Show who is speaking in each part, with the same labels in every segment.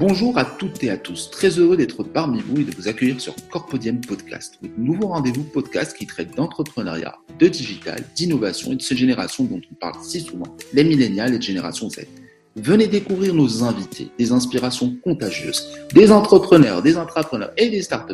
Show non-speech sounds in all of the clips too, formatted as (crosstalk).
Speaker 1: Bonjour à toutes et à tous. Très heureux d'être parmi vous et de vous accueillir sur Corpodium Podcast, votre nouveau rendez-vous podcast qui traite d'entrepreneuriat, de digital, d'innovation et de ces générations dont on parle si souvent, les millénials et de génération Z. Venez découvrir nos invités, des inspirations contagieuses, des entrepreneurs, des intrapreneurs et des start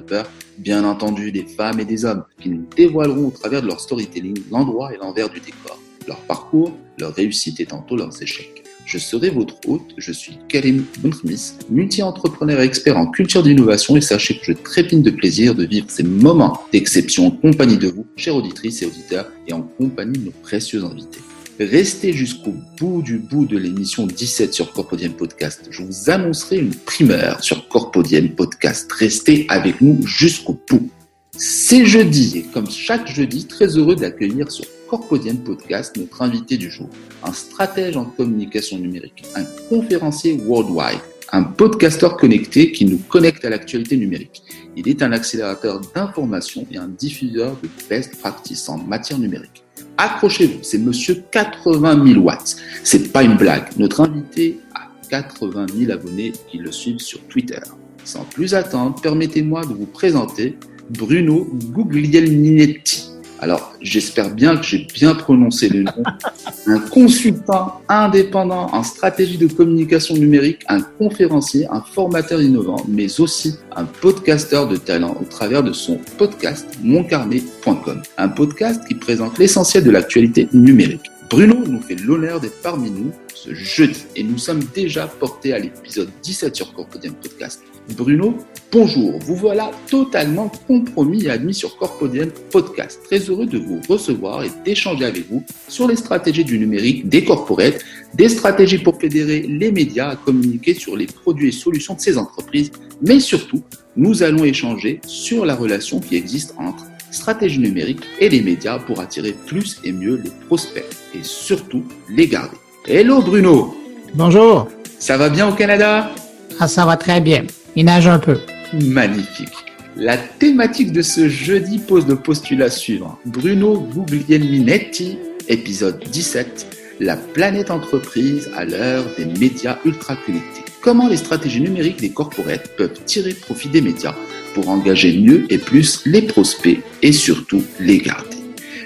Speaker 1: bien entendu des femmes et des hommes qui nous dévoileront au travers de leur storytelling l'endroit et l'envers du décor, leur parcours, leur réussite et tantôt leurs échecs. Je serai votre hôte, je suis Karim Bonsmith, multi-entrepreneur expert en culture d'innovation et sachez que je trépine de plaisir de vivre ces moments d'exception en compagnie de vous, chers auditrices et auditeurs, et en compagnie de nos précieux invités. Restez jusqu'au bout du bout de l'émission 17 sur Corpodium Podcast. Je vous annoncerai une primeur sur Corpodium Podcast. Restez avec nous jusqu'au bout. C'est jeudi et comme chaque jeudi, très heureux d'accueillir sur Corpodium Podcast notre invité du jour, un stratège en communication numérique, un conférencier worldwide, un podcasteur connecté qui nous connecte à l'actualité numérique. Il est un accélérateur d'information et un diffuseur de best practices en matière numérique. Accrochez-vous, c'est monsieur 80 000 watts. C'est pas une blague. Notre invité a 80 000 abonnés qui le suivent sur Twitter. Sans plus attendre, permettez-moi de vous présenter Bruno Guglielminetti. Alors, j'espère bien que j'ai bien prononcé le nom. (laughs) Un consultant indépendant en stratégie de communication numérique, un conférencier, un formateur innovant, mais aussi un podcasteur de talent au travers de son podcast moncarnet.com. Un podcast qui présente l'essentiel de l'actualité numérique. Bruno nous fait l'honneur d'être parmi nous ce jeudi et nous sommes déjà portés à l'épisode 17 sur Corpodium Podcast. Bruno, bonjour, vous voilà totalement compromis et admis sur Corpodium Podcast. Très heureux de vous recevoir et d'échanger avec vous sur les stratégies du numérique des corporates, des stratégies pour fédérer les médias à communiquer sur les produits et solutions de ces entreprises, mais surtout, nous allons échanger sur la relation qui existe entre stratégie numérique et les médias pour attirer plus et mieux les prospects et surtout les garder. Hello Bruno
Speaker 2: Bonjour
Speaker 1: Ça va bien au Canada?
Speaker 2: Ah ça va très bien. Il nage un peu.
Speaker 1: Magnifique. La thématique de ce jeudi pose le postulat suivant. Bruno Guglielminetti, épisode 17, La planète entreprise à l'heure des médias ultra connectés. Comment les stratégies numériques des corporates peuvent tirer profit des médias pour engager mieux et plus les prospects et surtout les garder?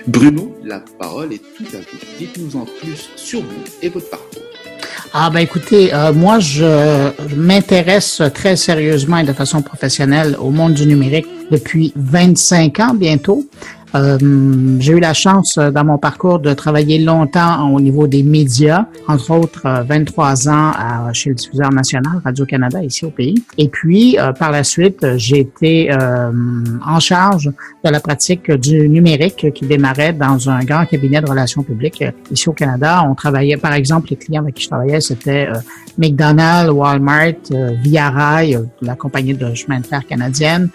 Speaker 1: Bruno, la parole est tout à vous. Dites-nous en plus sur vous et votre parcours.
Speaker 2: Ah ben écoutez, euh, moi je, m'intéresse très sérieusement et de façon professionnelle au monde du numérique depuis 25 ans bientôt. Euh, j'ai eu la chance euh, dans mon parcours de travailler longtemps au niveau des médias, entre autres 23 euh, ans chez le diffuseur national Radio-Canada ici au pays. Et puis par la suite, j'ai été en charge de la pratique du numérique qui démarrait dans un grand cabinet de relations publiques ici au Canada. On travaillait, par exemple, les clients avec qui je travaillais, c'était McDonald's, Walmart, Via Rail, la compagnie de chemin de fer canadienne,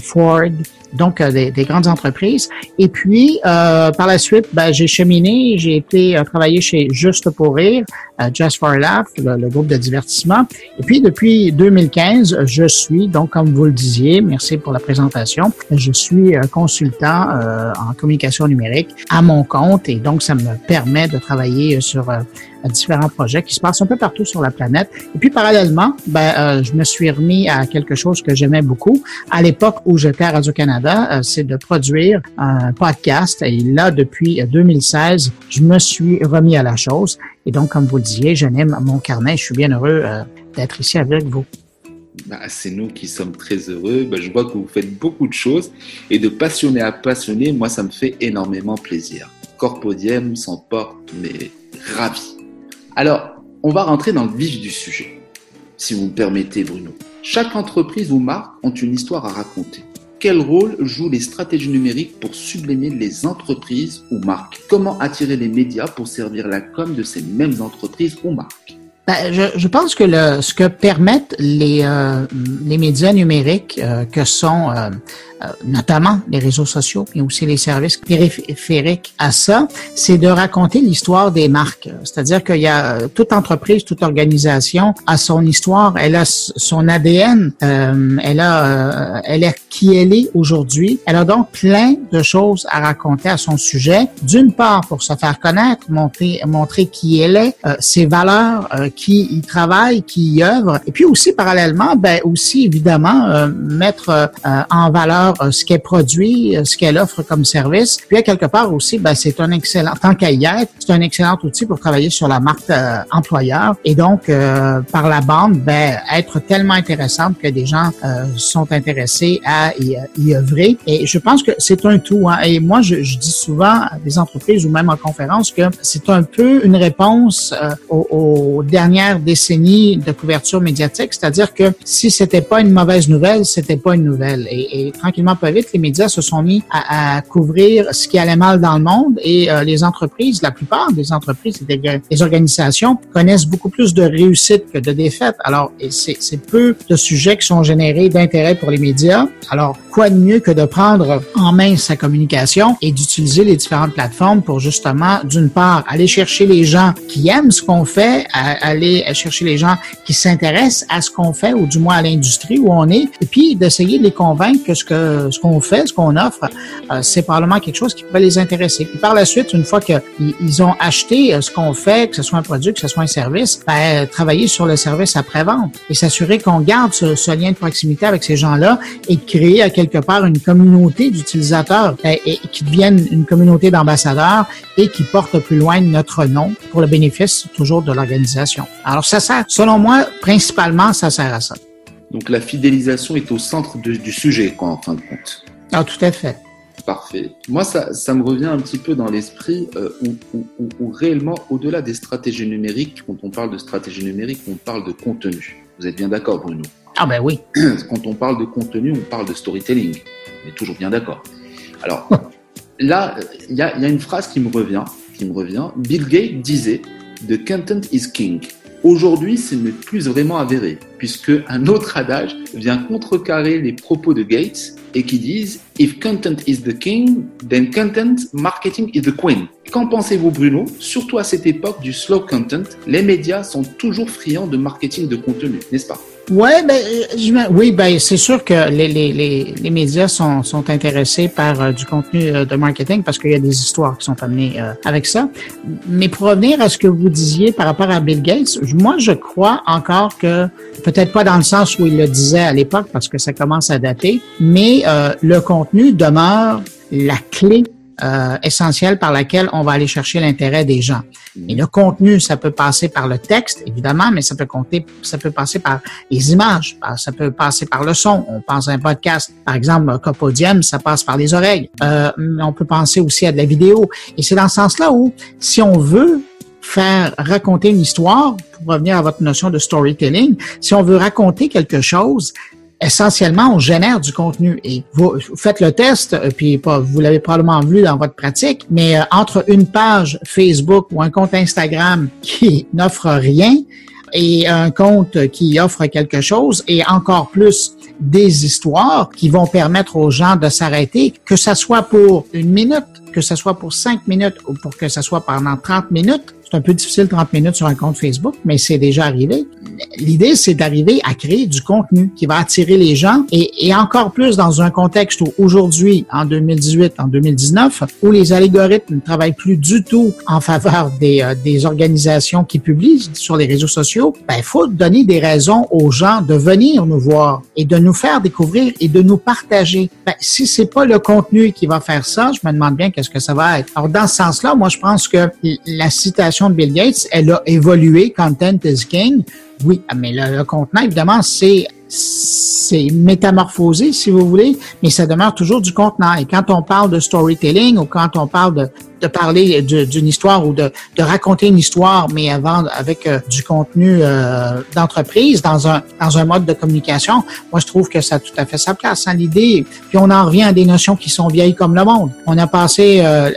Speaker 2: Ford, donc euh, des, des, grandes entreprises. Et puis, euh, par la suite, ben, j'ai cheminé, j'ai été euh, travailler chez Juste pour rire, Just for Laugh, le, groupe de divertissement. Et puis, depuis 2015, je suis, donc, comme vous le disiez, merci pour la présentation, je suis consultant en communication numérique à mon compte et donc, ça me permet de travailler sur différents projets qui se passent un peu partout sur la planète. Et puis parallèlement, ben, euh, je me suis remis à quelque chose que j'aimais beaucoup. À l'époque où j'étais à Radio-Canada, euh, c'est de produire un podcast. Et là, depuis 2016, je me suis remis à la chose. Et donc, comme vous le disiez, j'anime mon carnet. Je suis bien heureux euh, d'être ici avec vous.
Speaker 1: Bah, c'est nous qui sommes très heureux. Bah, je vois que vous faites beaucoup de choses et de passionné à passionné, moi, ça me fait énormément plaisir. Corpodium s'en porte, mais ravi. Alors, on va rentrer dans le vif du sujet, si vous me permettez, Bruno. Chaque entreprise ou marque ont une histoire à raconter. Quel rôle jouent les stratégies numériques pour sublimer les entreprises ou marques? Comment attirer les médias pour servir la com de ces mêmes entreprises ou marques?
Speaker 2: Ben, je, pense que ce que permettent les, euh, médias numériques, euh, que sont euh, notamment les réseaux sociaux, mais aussi les services périphériques à ça, c'est de raconter l'histoire des marques. C'est-à-dire qu'il y a euh, toute entreprise, toute organisation a son histoire, elle a son ADN, euh, elle a, elle est qui elle est aujourd'hui. Elle a donc plein de choses à raconter à son sujet. D'une part, pour se faire connaître, montrer, montrer qui elle est, ses valeurs, qui y travaille, qui y œuvre, et puis aussi parallèlement, ben aussi évidemment mettre en valeur euh, ce qu'elle produit, euh, ce qu'elle offre comme service. Puis à quelque part aussi, ben, c'est un excellent, tant qu'à y être, c'est un excellent outil pour travailler sur la marque euh, employeur. Et donc, par la bande, ben, être tellement intéressante que des gens sont intéressés à y, y, œuvrer. Et je pense que c'est un tout. Hein. Et moi, je, je, dis souvent à des entreprises ou même en conférence que c'est un peu une réponse aux, aux, dernières décennies de couverture médiatique. C'est-à-dire que si c'était pas une mauvaise nouvelle, c'était pas une nouvelle. Et, et tranquillement pas vite, les médias se sont mis à, couvrir ce qui allait mal dans le monde et euh, les entreprises, la plupart des entreprises et des, organisations connaissent beaucoup plus de réussites que de défaites. Alors, c'est peu de sujets qui sont générés d'intérêt pour les médias. Alors, quoi de mieux que de prendre en main sa communication et d'utiliser les différentes plateformes pour justement, d'une part, aller chercher les gens qui aiment ce qu'on fait, aller chercher les gens qui s'intéressent à ce qu'on fait ou du moins à l'industrie où on est, et puis d'essayer de les convaincre que ce que ce qu'on fait, ce qu'on offre, euh, c'est probablement quelque chose qui pourrait les intéresser. Puis par la suite, une fois qu'ils ont acheté euh, ce qu'on fait, que ce soit un produit, que ce soit un service, ben, travailler sur le service après-vente et s'assurer qu'on garde ce, lien de proximité avec ces gens-là et créer quelque part une communauté d'utilisateurs et, et, qui deviennent une communauté d'ambassadeurs et qui portent plus loin notre nom pour le bénéfice toujours de l'organisation. Alors ça sert, selon moi, principalement, ça sert à ça.
Speaker 1: Donc la fidélisation est au centre du sujet, quoi, en fin de compte.
Speaker 2: Ah, tout à fait.
Speaker 1: Parfait. Moi, ça, ça me revient un petit peu dans l'esprit euh, où, où, où, réellement, au-delà des stratégies numériques, quand on parle de stratégie numérique, on parle de contenu. Vous êtes bien d'accord, Bruno?
Speaker 2: Ah ben oui. (clears throat)
Speaker 1: Quand on parle de contenu, on parle de storytelling. On est toujours bien d'accord. Alors, (laughs) là, il y a, y a une phrase qui me revient, qui me revient. Bill Gates disait « The content is king ». Aujourd'hui, ce n'est plus vraiment avéré, puisque un autre adage vient contrecarrer les propos de Gates et qui disent If content is the king, then content marketing is the queen. Qu'en pensez-vous, Bruno? Surtout à cette époque du slow content, les médias sont toujours friands de marketing de contenu, n'est-ce pas?
Speaker 2: Ouais, ben, oui, ben, c'est sûr que les, les, les, les médias sont, sont intéressés par euh, du contenu euh, de marketing parce qu'il y a des histoires qui sont amenées euh, avec ça. Mais pour revenir à ce que vous disiez par rapport à Bill Gates, moi, je crois encore que, peut-être pas dans le sens où il le disait à l'époque parce que ça commence à dater, mais le contenu demeure la clé euh, essentielle par laquelle on va aller chercher l'intérêt des gens. Et le contenu, ça peut passer par le texte, évidemment, mais ça peut compter, ça peut passer par les images, ça peut passer par le son. On pense à un podcast, par exemple, Copodium, ça passe par les oreilles. Euh, on peut penser aussi à de la vidéo. Et c'est dans ce sens-là où, si on veut faire raconter une histoire, pour revenir à votre notion de storytelling, si on veut raconter quelque chose, essentiellement, on génère du contenu. Et vous, faites le test, euh, puis vous l'avez probablement vu dans votre pratique, mais euh, entre une page Facebook ou un compte Instagram qui (laughs) n'offre rien et un compte qui offre quelque chose, et encore plus des histoires qui vont permettre aux gens de s'arrêter, que ce soit pour une minute, que ce soit pour cinq minutes ou pour que ce soit pendant 30 minutes, c'est un peu difficile 30 minutes sur un compte Facebook, mais c'est déjà arrivé. L'idée, c'est d'arriver à créer du contenu qui va attirer les gens et, encore plus dans un contexte où aujourd'hui, en 2018, en 2019, où les algorithmes ne travaillent plus du tout en faveur des, euh, des organisations qui publient sur les réseaux sociaux, ben, il faut donner des raisons aux gens de venir nous voir et de nous faire découvrir et de nous partager. Ben, si c'est pas le contenu qui va faire ça, je me demande bien qu'est-ce que ça va être. Alors, dans ce sens-là, moi, je pense que la citation de Bill Gates, elle a évolué, content is king. Oui, mais le, contenant, évidemment, c'est c'est métamorphosé, si vous voulez, mais ça demeure toujours du contenant. Et quand on parle de storytelling ou quand on parle de de parler d'une histoire ou de, de, raconter une histoire, mais avant avec euh, du contenu euh, d'entreprise dans un dans un mode de communication, moi je trouve que ça a tout à fait sa place. Hein, L'idée, puis on en revient à des notions qui sont vieilles comme le monde. On a passé, euh,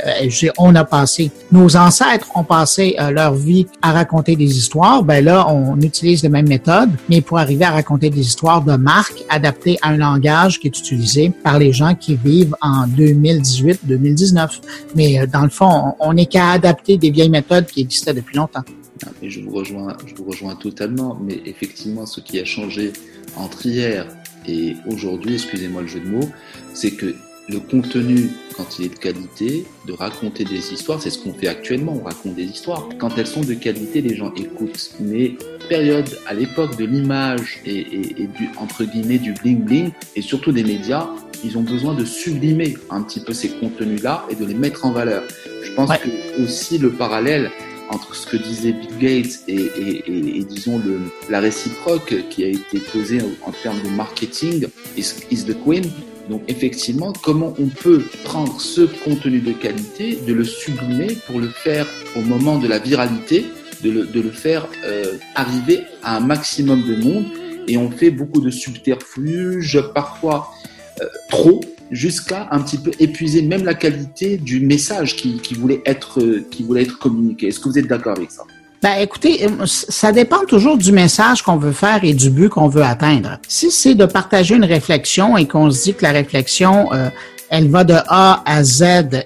Speaker 2: on a passé, nos ancêtres ont passé leur vie à raconter des histoires. Ben là, on utilise les mêmes méthodes, mais pour arriver à raconter des histoires de marque adaptées à un langage qui est utilisé par les gens qui vivent en 2018-2019. Mais dans le on n'est qu'à adapter des vieilles méthodes qui existaient depuis longtemps.
Speaker 1: je vous rejoins, je vous rejoins totalement. Mais effectivement, ce qui a changé entre hier et aujourd'hui, excusez-moi le jeu de mots, c'est que le contenu, quand il est de qualité, de raconter des histoires, c'est ce qu'on fait actuellement, on raconte des histoires. Quand elles sont de qualité, les gens écoutent. Mais période, à l'époque de l'image et, et, du, entre guillemets, du bling-bling, et surtout des médias, ils ont besoin de sublimer un petit peu ces contenus-là et de les mettre en valeur. Je pense que aussi le parallèle entre ce que disait Bill Gates et, et, et, disons le, la réciproque qui a été posée en, termes de marketing is, is the queen. Donc effectivement, comment on peut prendre ce contenu de qualité, de le sublimer pour le faire au moment de la viralité, de le, faire euh, arriver à un maximum de monde. Et on fait beaucoup de subterfuges, parfois euh, trop, jusqu'à un petit peu épuiser même la qualité du message qui, voulait, être, qui voulait être communiqué. Est-ce que vous êtes d'accord avec ça?
Speaker 2: Ben, écoutez, euh, ça dépend toujours du message qu'on veut faire et du but qu'on veut atteindre. Si c'est de partager une réflexion et qu'on se dit que la réflexion, euh, elle va de A à Z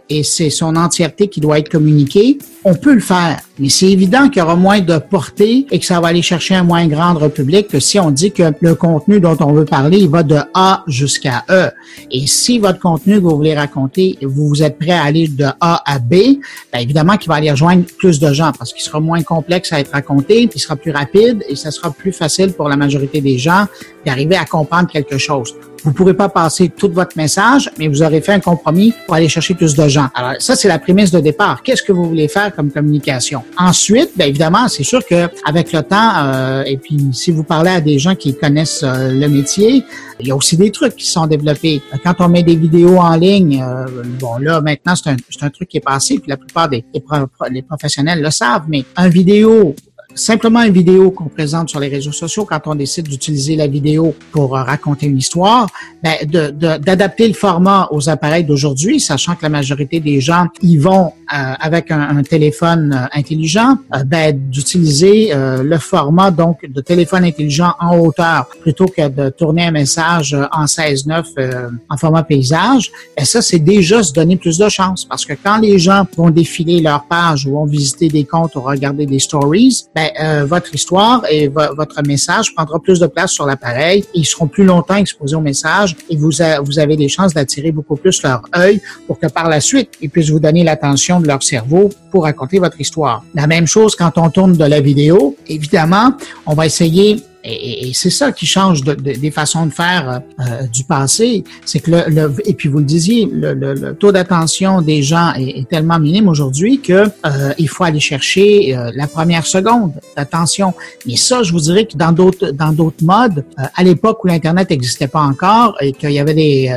Speaker 2: et c'est son entièreté qui doit être communiquée, on peut le faire. Mais c'est évident qu'il y aura moins de portée et que ça va aller chercher un moins grand public que si on dit que le contenu dont on veut parler, il va de A jusqu'à E. Et si votre contenu que vous voulez raconter, vous êtes prêt à aller de A à B, bien évidemment qu'il va aller rejoindre plus de gens parce qu'il sera moins complexe à être raconté, puis il sera plus rapide et ça sera plus facile pour la majorité des gens d'arriver à comprendre quelque chose. Vous ne pourrez pas passer tout votre message, mais vous aurez fait un compromis pour aller chercher plus de gens. Alors ça, c'est la prémisse de départ. Qu'est-ce que vous voulez faire comme communication? Ensuite, bien évidemment, c'est sûr que avec le temps, euh, et puis si vous parlez à des gens qui connaissent euh, le métier, il y a aussi des trucs qui sont développés. Quand on met des vidéos en ligne, euh, bon là maintenant c'est un, un, truc qui est passé, puis la plupart des, des professionnels le savent, mais un vidéo simplement une vidéo qu'on présente sur les réseaux sociaux quand on décide d'utiliser la vidéo pour euh, raconter une histoire, ben, d'adapter le format aux appareils d'aujourd'hui, sachant que la majorité des gens y vont euh, avec un, téléphone euh, intelligent, ben, d'utiliser le format donc de téléphone intelligent en hauteur plutôt que de tourner un message en 16-9 en format paysage. Et ben, ça, c'est déjà se donner plus de chance parce que quand les gens vont défiler leur page ou vont visiter des comptes ou regarder des stories, ben, euh, votre histoire et votre message prendra plus de place sur l'appareil. Ils seront plus longtemps exposés au message et vous, vous avez des chances d'attirer beaucoup plus leur œil pour que par la suite, ils puissent vous donner l'attention de leur cerveau pour raconter votre histoire. La même chose quand on tourne de la vidéo. Évidemment, on va essayer et, c'est ça qui change de, des façons de faire euh, du passé, c'est que le, et puis vous le disiez, le, taux d'attention des gens est, tellement minime aujourd'hui que euh, il faut aller chercher euh, la première seconde d'attention. Mais ça, je vous dirais que dans d'autres dans d'autres modes, à l'époque où l'internet n'existait pas encore et qu'il y avait des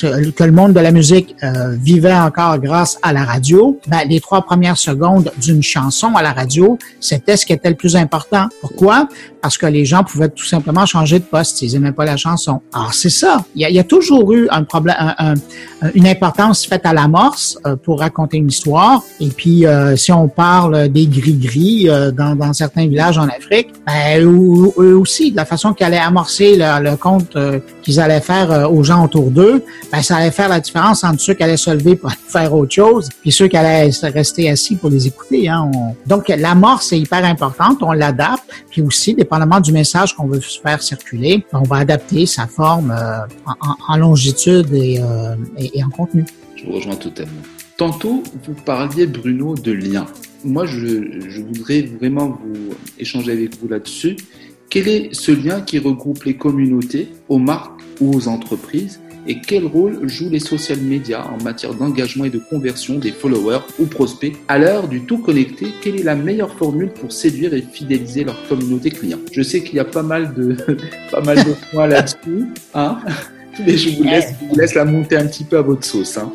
Speaker 2: que le monde de la musique vivait encore grâce à la radio, ben, les trois premières secondes d'une chanson à la radio, c'était ce qui était le plus important. Pourquoi? Parce que les gens pouvaient tout simplement changer de poste s'ils n'aimaient pas la chanson. Alors, c'est ça. Il y, a, toujours eu un problème, une importance faite à l'amorce euh, pour raconter une histoire. Et puis, euh, si on parle des gris-gris euh, dans, certains villages en Afrique, ben, eux, aussi, de la façon qu'ils allaient amorcer le, compte qu'ils allaient faire aux gens autour d'eux, ben, ça allait faire la différence entre ceux qui allaient se lever pour (laughs) faire autre chose, puis ceux qui allaient rester assis pour les écouter. Hein. Donc, l'amorce est hyper importante. On l'adapte. Puis aussi, dépendamment du message qu'on veut faire circuler, on va adapter sa forme euh, en, longitude euh, et, en contenu.
Speaker 1: Je vous rejoins totalement. Tantôt, vous parliez, Bruno, de liens. Moi, je, je voudrais vraiment vous échanger avec vous là-dessus. Quel est ce lien qui regroupe les communautés aux marques ou aux entreprises et quel rôle jouent les social media en matière d'engagement et de conversion des followers ou prospects À l'heure du tout connecté, quelle est la meilleure formule pour séduire et fidéliser leur communauté client? Je sais qu'il y a pas mal de, (laughs) pas mal de points là-dessus, hein mais je vous, laisse, je vous laisse la monter un petit peu à votre sauce. Hein.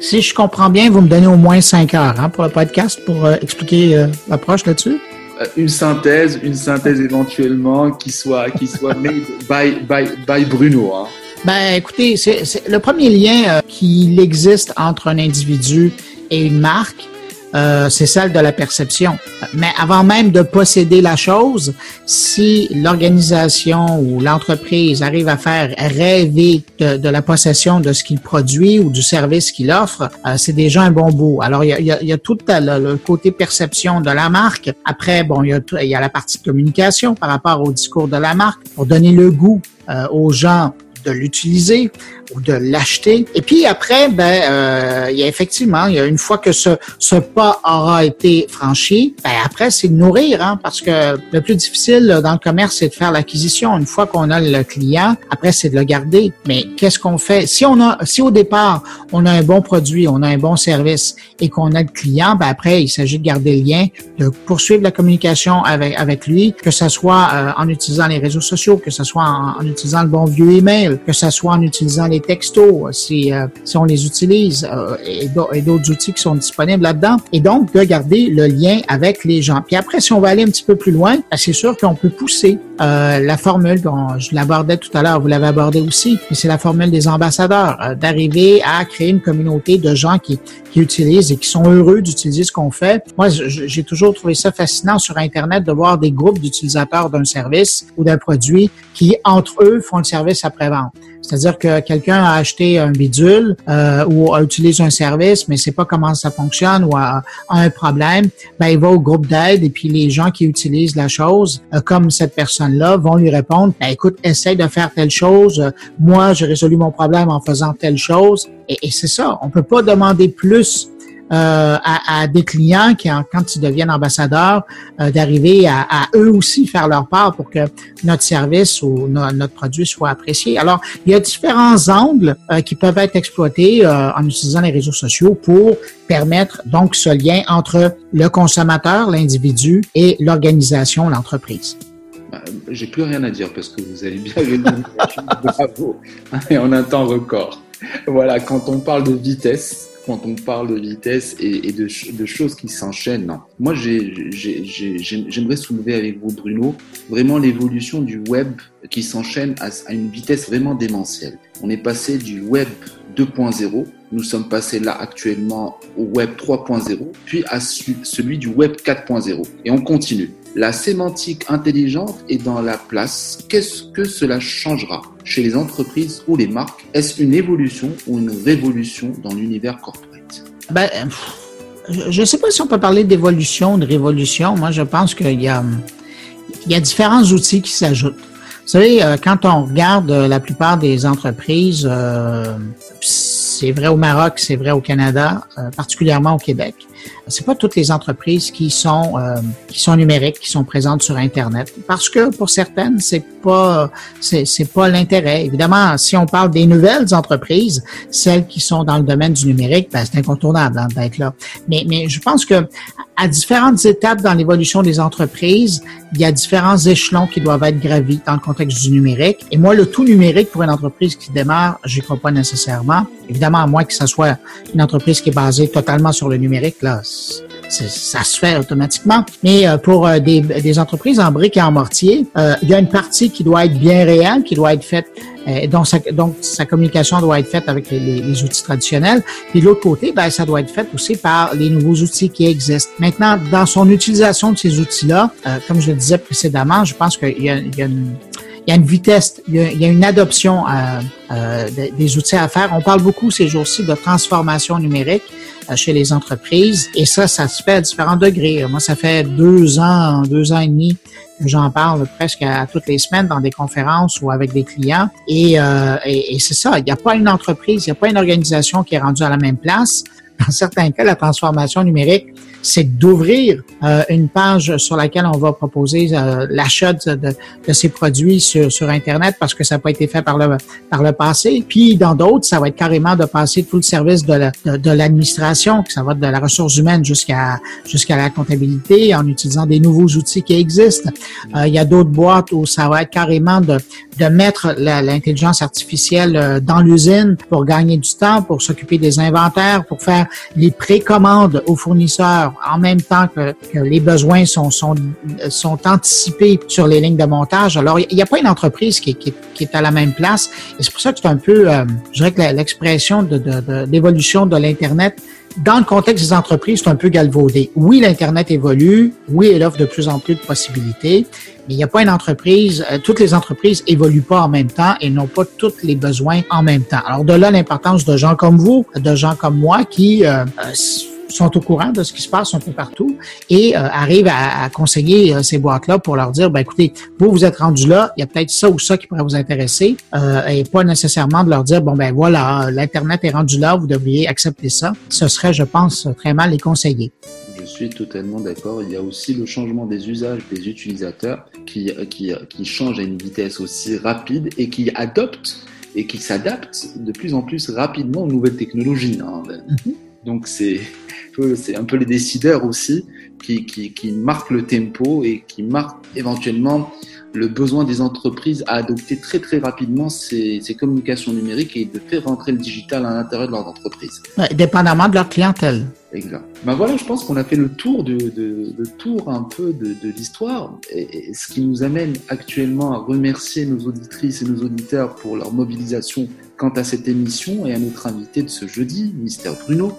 Speaker 2: si je comprends bien, vous me donnez au moins cinq heures hein, pour le podcast pour euh, expliquer euh, l'approche là-dessus?
Speaker 1: Euh, une synthèse, une synthèse éventuellement qui soit qui soit made by by, by Bruno. Hein.
Speaker 2: Ben, écoutez, c'est le premier lien qui existe entre un individu et une marque euh, c'est celle de la perception. Mais avant même de posséder la chose, si l'organisation ou l'entreprise arrive à faire rêver de, la possession de ce qu'il produit ou du service qu'il offre, euh, c'est déjà un bon bout. Alors, il y a, y a, tout le, côté perception de la marque. Après, bon, il y, y a la partie de communication par rapport au discours de la marque pour donner le goût euh, aux gens de l'utiliser ou de l'acheter. Et puis après, ben, euh, il y a effectivement, il y a une fois que ce, ce pas aura été franchi, ben après c'est de nourrir, hein, parce que le plus difficile dans le commerce, c'est de faire l'acquisition. Une fois qu'on a le client, après c'est de le garder. Mais qu'est-ce qu'on fait? Si on a, si au départ on a un bon produit, on a un bon service et qu'on a le client, ben après il s'agit de garder le lien, de poursuivre la communication avec avec lui, que ce soit euh, en utilisant les réseaux sociaux, que ce soit en, en utilisant le bon vieux email, que ce soit en utilisant les textos, si, euh, si on les utilise, euh, et d'autres outils qui sont disponibles là-dedans. Et donc, de garder le lien avec les gens. Puis après, si on va aller un petit peu plus loin, ben, c'est sûr qu'on peut pousser euh, la formule, dont je l'abordais tout à l'heure, vous l'avez abordé aussi, mais c'est la formule des ambassadeurs, d'arriver à créer une communauté de gens qui, qui utilisent et qui sont heureux d'utiliser ce qu'on fait. Moi, j'ai toujours trouvé ça fascinant sur Internet de voir des groupes d'utilisateurs d'un service ou d'un produit qui, entre eux, font le service après-vente. C'est-à-dire que quelqu'un a acheté un bidule euh, ou a utilisé un service, mais sait pas comment ça fonctionne ou a, un problème, ben il va au groupe d'aide et puis les gens qui utilisent la chose, euh, comme cette personne-là, vont lui répondre ben, écoute, essaye de faire telle chose. Moi, j'ai résolu mon problème en faisant telle chose. Et, et c'est ça. On peut pas demander plus euh, à, des clients qui, quand ils deviennent ambassadeurs, euh, d'arriver à, eux aussi faire leur part pour que notre service ou notre produit soit apprécié. Alors, il y a différents angles euh, qui peuvent être exploités en utilisant les réseaux sociaux pour permettre donc ce lien entre le consommateur, l'individu et l'organisation, l'entreprise.
Speaker 1: J'ai plus rien à dire parce que vous avez bien résumé. (laughs) Bravo. Et en un temps record. Voilà, quand on parle de vitesse, quand on parle de vitesse et, de, choses qui s'enchaînent. Moi, j'aimerais soulever avec vous, Bruno, vraiment l'évolution du web qui s'enchaîne à, une vitesse vraiment démentielle. On est passé du web 2.0, nous sommes passés là actuellement au web 3.0, puis à celui du web 4.0. Et on continue. La sémantique intelligente est dans la place. Qu'est-ce que cela changera chez les entreprises ou les marques? Est-ce une évolution ou une révolution dans l'univers corporate?
Speaker 2: Ben, Je ne sais pas si on peut parler d'évolution, de révolution. Moi, je pense qu'il y a, il y a différents outils qui s'ajoutent. Vous savez, euh, quand on regarde euh, la plupart des entreprises, euh, c'est vrai au Maroc, c'est vrai au Canada, particulièrement au Québec, c'est pas toutes les entreprises qui sont euh, qui sont numériques, qui sont présentes sur Internet, parce que pour certaines, c'est pas c'est c'est pas l'intérêt. Évidemment, si on parle des nouvelles entreprises, celles qui sont dans le domaine du numérique, ben, c'est incontournable hein, d'être là. Mais mais je pense que à différentes étapes dans l'évolution des entreprises, il y a différents échelons qui doivent être gravis dans le contexte du numérique. Et moi, le tout numérique pour une entreprise qui démarre, j'y crois pas nécessairement. Évidemment, à moins que ce soit une entreprise qui est basée totalement sur le numérique, là, ça se fait automatiquement. Mais euh, pour euh, des, des, entreprises en briques et en mortier, euh, il y a une partie qui doit être bien réelle, qui doit être faite, donc, sa, donc sa communication doit être faite avec les, les outils traditionnels. Puis l'autre côté, ben, ça doit être fait aussi par les nouveaux outils qui existent. Maintenant, dans son utilisation de ces outils-là, comme je le disais précédemment, je pense qu'il y a, il y a une il y a une vitesse, il y a, une adoption euh, des outils à faire. On parle beaucoup ces jours-ci de transformation numérique chez les entreprises. Et ça, ça se fait à différents degrés. Moi, ça fait deux ans, deux ans et demi que j'en parle presque toutes les semaines dans des conférences ou avec des clients. Et, euh, et, c'est ça, il n'y a pas une entreprise, il n'y a pas une organisation qui est rendue à la même place. Dans certains cas, la transformation numérique, c'est d'ouvrir euh, une page sur laquelle on va proposer euh, l'achat de, de, ces produits sur, sur, Internet parce que ça n'a pas été fait par le, par le passé. Puis dans d'autres, ça va être carrément de passer tout le service de l'administration, que ça va de la ressource humaine jusqu'à jusqu'à la comptabilité en utilisant des nouveaux outils qui existent. Euh, il y a d'autres boîtes où ça va être carrément de, de mettre l'intelligence artificielle euh, dans l'usine pour gagner du temps, pour s'occuper des inventaires, pour faire les précommandes aux fournisseurs en même temps que, que les besoins sont, sont, sont anticipés sur les lignes de montage. Alors, il n'y a pas une entreprise qui, qui, qui, est à la même place. Et c'est pour ça que c'est un peu, euh, je dirais que l'expression de, de, l'évolution de l'Internet dans le contexte des entreprises, c'est un peu galvaudé. Oui, l'Internet évolue. Oui, elle offre de plus en plus de possibilités. Mais il n'y a pas une entreprise, euh, toutes les entreprises évoluent pas en même temps et n'ont pas tous les besoins en même temps. Alors, de là l'importance de gens comme vous, de gens comme moi qui euh, euh sont au courant de ce qui se passe un peu partout et euh, arrivent à, conseiller euh, ces boîtes-là pour leur dire, ben écoutez, vous, vous êtes rendu là, il y a peut-être ça ou ça qui pourrait vous intéresser euh, et pas nécessairement de leur dire, bon ben voilà, l'Internet est rendu là, vous devriez accepter ça. Ce serait, je pense, très mal les conseiller.
Speaker 1: Je suis totalement d'accord. Il y a aussi le changement des usages des utilisateurs qui, qui, qui changent à une vitesse aussi rapide et qui adoptent et qui s'adaptent de plus en plus rapidement aux nouvelles technologies. Hein. Mm-hmm. Donc c'est un peu les décideurs aussi qui, marquent le tempo et qui marquent éventuellement le besoin des entreprises à adopter très très rapidement ces, ces, communications numériques et de faire rentrer le digital à l'intérieur de leur entreprise.
Speaker 2: dépendamment de leur clientèle.
Speaker 1: Exact. Ben voilà, je pense qu'on a fait le tour de, de, tour un peu de, de l'histoire, et, ce qui nous amène actuellement à remercier nos auditrices et nos auditeurs pour leur mobilisation quant à cette émission et à notre invité de ce jeudi, Mister Bruno.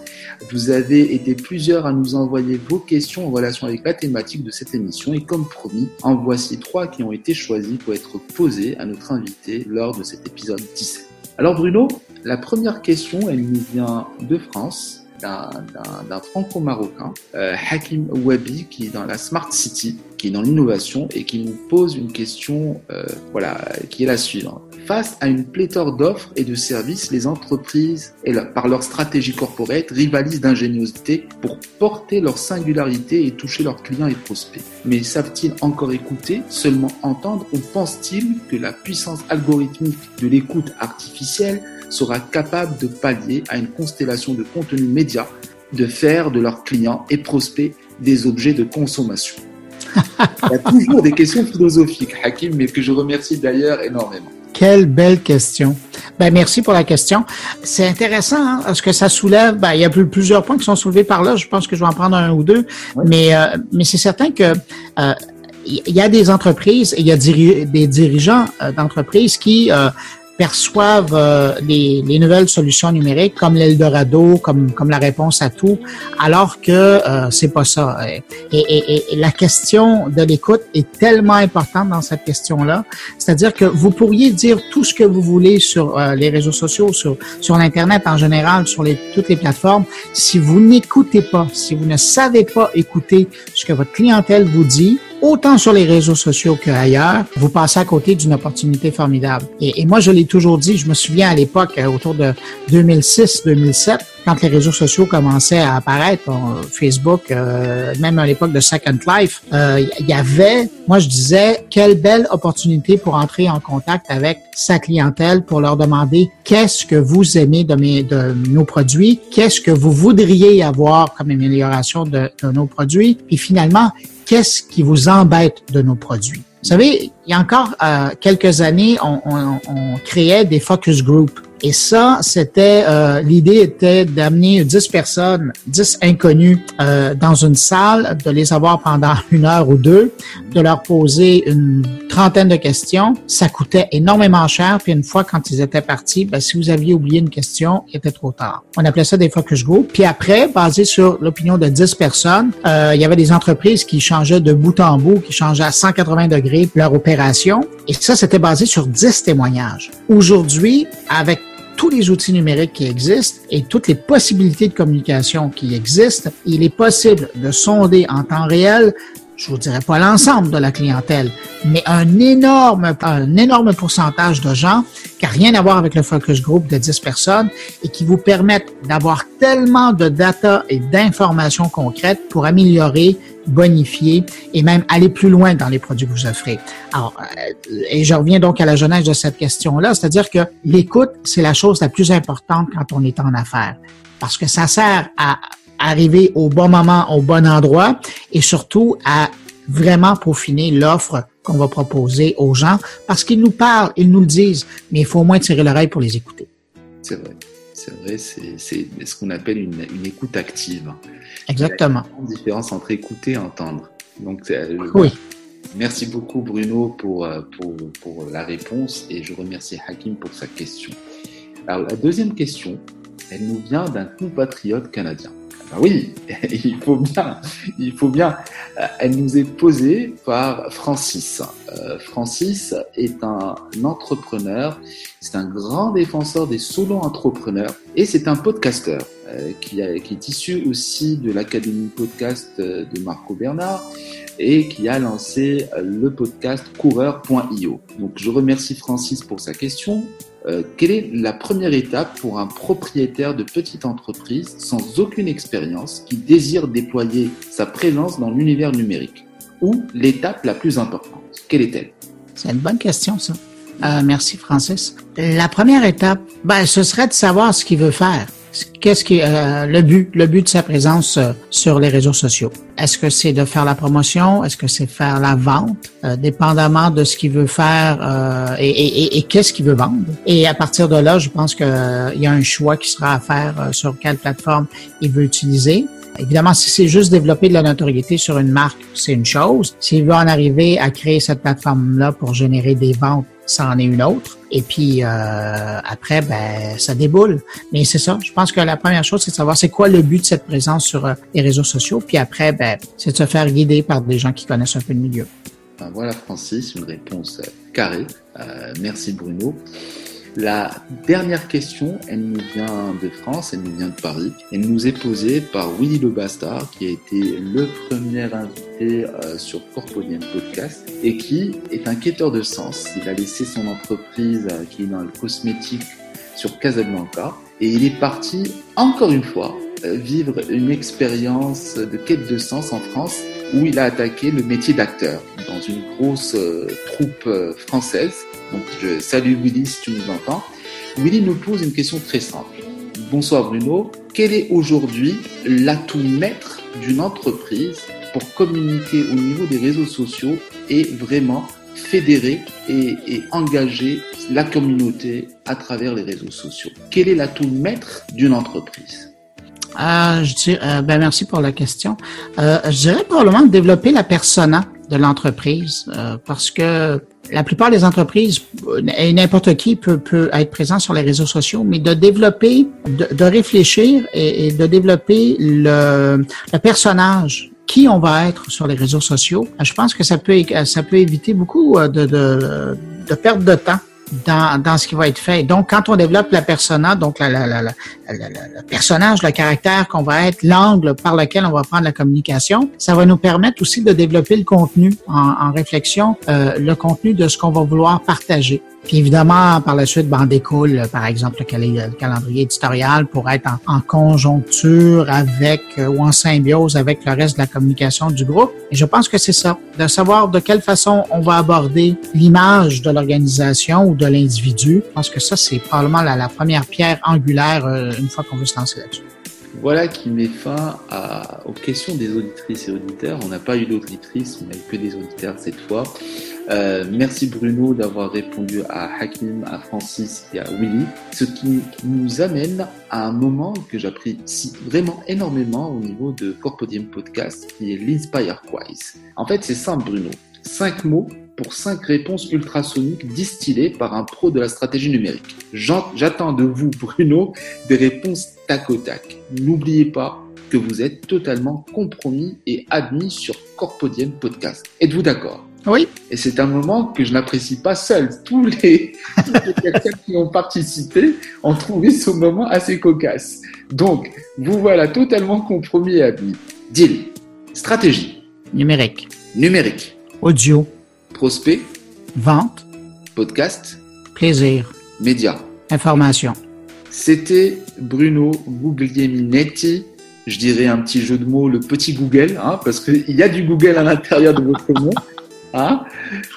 Speaker 1: Vous avez été plusieurs à nous envoyer vos questions en relation avec la thématique de cette émission, et comme promis, en voici trois qui ont été choisis pour être posés à notre invité lors de cet épisode 17. Alors Bruno, la première question, elle nous vient de France d'un franco-marocain, euh, Hakim Wabi, qui est dans la Smart City, qui est dans l'innovation et qui nous pose une question, euh, voilà, qui est la suivante. Face à une pléthore d'offres et de services, les entreprises, et par leur stratégie corporate, rivalisent d'ingéniosité pour porter leur singularité et toucher leurs clients et prospects. Mais savent-ils encore écouter, seulement entendre, ou pensent-ils que la puissance algorithmique de l'écoute artificielle sera capable de pallier à une constellation de contenus médias, de faire de leurs clients et prospects des objets de consommation. (laughs) Il y a toujours des questions philosophiques, Hakim, mais que je remercie d'ailleurs énormément.
Speaker 2: Quelle belle question. Ben, merci pour la question. C'est intéressant hein, parce que ça soulève. Ben, il y a plusieurs points qui sont soulevés par là. Je pense que je vais en prendre un ou deux, mais euh, mais c'est certain que euh, il y a des entreprises et il y a des dirigeants euh, d'entreprises qui perçoivent euh, les, les, nouvelles solutions numériques comme l'Eldorado, comme, comme la réponse à tout, alors que euh, c'est pas ça. Et, et, et, la question de l'écoute est tellement importante dans cette question-là. C'est-à-dire que vous pourriez dire tout ce que vous voulez sur euh, les réseaux sociaux, sur, sur l'Internet en général, sur les, toutes les plateformes. Si vous n'écoutez pas, si vous ne savez pas écouter ce que votre clientèle vous dit, autant sur les réseaux sociaux qu'ailleurs, vous passez à côté d'une opportunité formidable. Et, et moi, je l'ai toujours dit, je me souviens à l'époque, euh, autour de 2006-2007, quand les réseaux sociaux commençaient à apparaître, Facebook, euh, même à l'époque de Second Life, euh, il y avait, moi je disais, quelle belle opportunité pour entrer en contact avec sa clientèle pour leur demander qu'est-ce que vous aimez de, nos produits, qu'est-ce que vous voudriez avoir comme amélioration de, nos produits, puis finalement, qu'est-ce qui vous embête de nos produits. Vous savez, il y a encore euh, quelques années, on, créait des focus groups. Et ça, c'était euh, l'idée était d'amener 10 personnes, 10 inconnus euh, dans une salle, de les avoir pendant (laughs) une heure ou deux, de leur poser une trentaine de questions. Ça coûtait énormément cher. Puis une fois quand ils étaient partis, ben, si vous aviez oublié une question, il était trop tard. On appelait ça des focus groups. Puis après, basé sur l'opinion de 10 personnes, euh, il y avait des entreprises qui changeaient de bout en bout, qui changeaient à 180 degrés leur opération. Et ça, c'était basé sur 10 témoignages. Aujourd'hui, avec tous les outils numériques qui existent et toutes les possibilités de communication qui existent, il est possible de sonder en temps réel je vous dirais pas l'ensemble de la clientèle, mais un énorme, un énorme pourcentage de gens qui n'a rien à voir avec le focus group de 10 personnes et qui vous permettent d'avoir tellement de data et d'informations concrètes pour améliorer, bonifier et même aller plus loin dans les produits que vous offrez. Alors, euh, et je reviens donc à la jeunesse de cette question-là, c'est-à-dire que l'écoute, c'est la chose la plus importante quand on est en affaires parce que ça sert à arriver au bon moment, au bon endroit et surtout à vraiment peaufiner l'offre qu'on va proposer aux gens parce qu'ils nous parlent, ils nous le disent, mais il faut au moins tirer l'oreille pour les écouter.
Speaker 1: C'est vrai. C'est vrai, c'est ce qu'on appelle une, une, écoute active.
Speaker 2: Exactement.
Speaker 1: Il y a une différence entre écouter et entendre. Donc,
Speaker 2: oui.
Speaker 1: Merci beaucoup Bruno pour, euh, pour, pour, la réponse et je remercie Hakim pour sa question. Alors la deuxième question, elle nous vient d'un compatriote canadien. Oui, (laughs) il faut bien, il faut bien. Euh, elle nous est posée par Francis. Euh, Francis est un entrepreneur, c'est un grand défenseur des solo-entrepreneurs et c'est un podcasteur euh, qui, qui, est issu aussi de l'Académie podcast de Marco Bernard et qui a lancé le podcast coureur.io. Donc je remercie Francis pour sa question. Euh, quelle est la première étape pour un propriétaire de petite entreprise sans aucune expérience qui désire déployer sa présence dans l'univers numérique Ou l'étape la plus importante? Quelle est-elle?
Speaker 2: C'est une bonne question, ça. Euh, merci, Francis. La première étape, ben, ce serait de savoir ce qu'il veut faire. Qu'est-ce qui euh, le but, le but de sa présence euh, sur les réseaux sociaux? Est-ce que c'est de faire la promotion? Est-ce que c'est faire la vente? Euh, Dépendamment de ce qu'il veut faire et, et, et qu'est-ce qu'il veut vendre? Et à partir de là, je pense qu'il y a un choix qui sera à faire sur quelle plateforme il veut utiliser. Évidemment, si c'est juste développer de la notoriété sur une marque, c'est une chose. S'il veut en arriver à créer cette plateforme-là pour générer des ventes, ça en est une autre. Et puis euh, après, ben ça déboule. Mais c'est ça. Je pense que la première chose, c'est de savoir c'est quoi le but de cette présence sur euh, les réseaux sociaux. Puis après, ben c'est de se faire guider par des gens qui connaissent un peu le milieu.
Speaker 1: Ben voilà, Francis, une réponse euh, carrée. merci Bruno. La dernière question, elle nous vient de France, elle nous vient de Paris. Elle nous est posée par Willy Le Bastard, qui a été le premier invité euh, sur Corpodium Podcast et qui est un quêteur de sens. Il a laissé son entreprise euh, qui est dans le cosmétique sur Casablanca et il est parti encore une fois euh, vivre une expérience de quête de sens en France où il a attaqué le métier d'acteur dans une grosse troupe française donc je salue Willy si tu nous entends. Willy nous pose une question très simple. Bonsoir Bruno, quel est aujourd'hui l'atout maître d'une entreprise pour communiquer au niveau des réseaux sociaux et vraiment fédérer et, engager la communauté à travers les réseaux sociaux? Quel est l'atout maître d'une entreprise?
Speaker 2: Euh, je dis, euh, ben merci pour la question. Euh, je dirais probablement développer la persona de l'entreprise euh, parce que la plupart des entreprises, et n'importe qui peut, peut être présent sur les réseaux sociaux, mais de développer, de, réfléchir et, de développer le, le personnage qui on va être sur les réseaux sociaux, je pense que ça peut ça peut éviter beaucoup de, de, de perte de temps dans, dans ce qui va être fait. Donc, quand on développe la persona, donc la, la, la, le personnage, le caractère qu'on va être, l'angle par lequel on va prendre la communication, ça va nous permettre aussi de développer le contenu en, en réflexion, euh, le contenu de ce qu'on va vouloir partager. Puis évidemment, par la suite, ben, découle, par exemple, le, calendrier éditorial pour être en, conjoncture avec euh, ou en symbiose avec le reste de la communication du groupe. Et je pense que c'est ça, de savoir de quelle façon on va aborder l'image de l'organisation ou de l'individu. Je pense que ça, c'est probablement la, la, première pierre angulaire euh, une fois qu'on veut se lancer là-dessus.
Speaker 1: Voilà qui met fin à, aux questions des auditrices et auditeurs. On n'a pas eu d'auditrices, on n'a eu que des auditeurs cette fois. Euh, merci Bruno d'avoir répondu à Hakim, à Francis et à Willy, ce qui nous amène à un moment que j'apprécie vraiment énormément au niveau de Corpodium Podcast, qui est l'Inspire Quiz. En fait, c'est simple Bruno. Cinq mots pour cinq réponses ultrasoniques distillées par un pro de la stratégie numérique. J'attends de vous, Bruno, des réponses tac au tac. N'oubliez pas que vous êtes totalement compromis et admis sur Corpodium Podcast. Êtes-vous d'accord?
Speaker 2: Oui.
Speaker 1: Et c'est un moment que je n'apprécie pas seul. (laughs) Tous les, personnes qui ont participé ont trouvé ce moment assez cocasse. Donc, vous voilà totalement compromis et admis. Deal. Stratégie.
Speaker 2: Numérique.
Speaker 1: Numérique.
Speaker 2: Audio.
Speaker 1: Prospect.
Speaker 2: Vente.
Speaker 1: Podcast.
Speaker 2: Plaisir.
Speaker 1: Média.
Speaker 2: Information.
Speaker 1: C'était Bruno Guglielminetti. Je dirais un petit jeu de mots, le petit Google, hein, parce qu'il y a du Google à l'intérieur de votre nom. Hein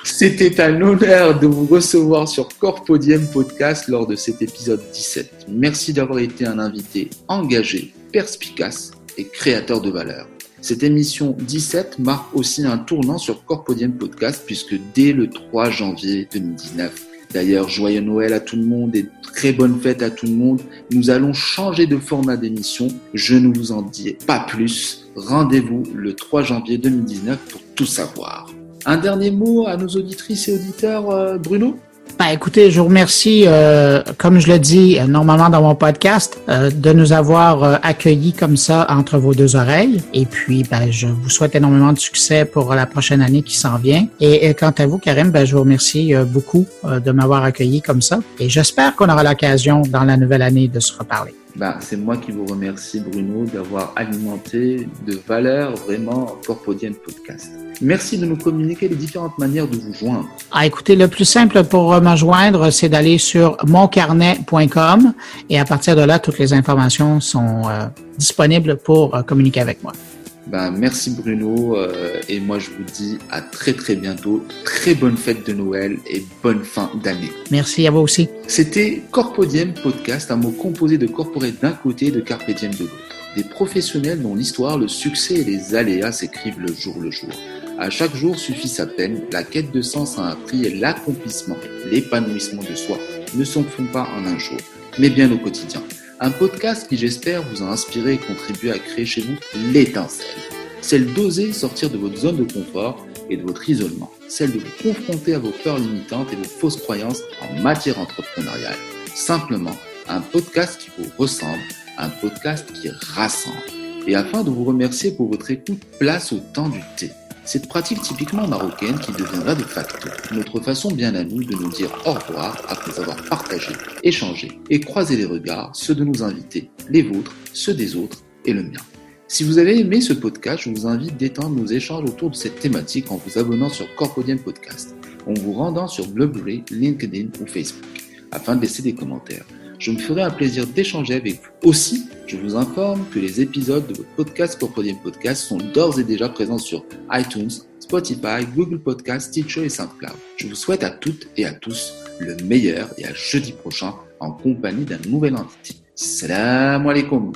Speaker 1: C'était un honneur de vous recevoir sur Corpodium Podcast lors de cet épisode 17. Merci d'avoir été un invité engagé, perspicace et créateur de valeur. Cette émission 17 marque aussi un tournant sur Corpodium Podcast puisque dès le 3 janvier 2019, D'ailleurs, joyeux Noël à tout le monde et très bonne fête à tout le monde. Nous allons changer de format d'émission. Je ne vous en dis pas plus. Rendez-vous le 3 janvier 2019 pour tout savoir. Un dernier mot à nos auditrices et auditeurs, euh, Bruno?
Speaker 2: Ben, écoutez, je vous remercie, euh, comme je le dis euh, normalement dans mon podcast, euh, de nous avoir accueillis comme ça entre vos deux oreilles. Et puis, ben, je vous souhaite énormément de succès pour la prochaine année qui s'en vient. Et, et, quant à vous, Karim, ben, je vous remercie beaucoup de m'avoir accueilli comme ça. Et j'espère qu'on aura l'occasion dans la nouvelle année de se reparler.
Speaker 1: Ben, c'est moi qui vous remercie, Bruno, d'avoir alimenté de valeur vraiment Corpodienne Podcast. Merci de nous communiquer les différentes manières de vous joindre.
Speaker 2: Ah, écoutez, le plus simple pour me joindre, c'est d'aller sur moncarnet.com et à partir de là, toutes les informations sont euh, disponibles pour euh, communiquer avec moi.
Speaker 1: Ben, merci Bruno euh, et moi je vous dis à très très bientôt. Très bonne fête de Noël et bonne fin d'année.
Speaker 2: Merci à vous aussi.
Speaker 1: C'était Corpodium Podcast, un mot composé de corporate d'un côté et de carpe diem de l'autre. Des professionnels dont l'histoire, le succès et les aléas s'écrivent le jour le jour. À chaque jour suffit sa peine, la quête de sens a un prix et l'accomplissement, l'épanouissement de soi ne s'en font pas en un jour, mais bien au quotidien. Un podcast qui j'espère vous a inspiré et contribué à créer chez vous l'étincelle. Celle d'oser sortir de votre zone de confort et de votre isolement. Celle de vous confronter à vos peurs limitantes et vos fausses croyances en matière entrepreneuriale. Simplement, un podcast qui vous ressemble, un podcast qui rassemble. Et afin de vous remercier pour votre écoute, place au temps du thé. Cette pratique typiquement marocaine qui deviendra de facto notre façon bien à nous de nous dire au revoir après avoir partagé, échangé et croisé les regards, ceux de nos invités, les vôtres, ceux des autres et le mien. Si vous avez aimé ce podcast, je vous invite d'étendre nos échanges autour de cette thématique en vous abonnant sur Corpodium Podcast, en vous rendant sur Blueberry, LinkedIn ou Facebook, afin de laisser des commentaires je me ferai un plaisir d'échanger avec vous. Aussi, je vous informe que les épisodes de votre podcast Corpodium Podcast sont d'ores et déjà présents sur iTunes, Spotify, Google Podcast, Stitcher et SoundCloud. Je vous souhaite à toutes et à tous le meilleur et à jeudi prochain en compagnie d'un nouvel invité. Salam alaikum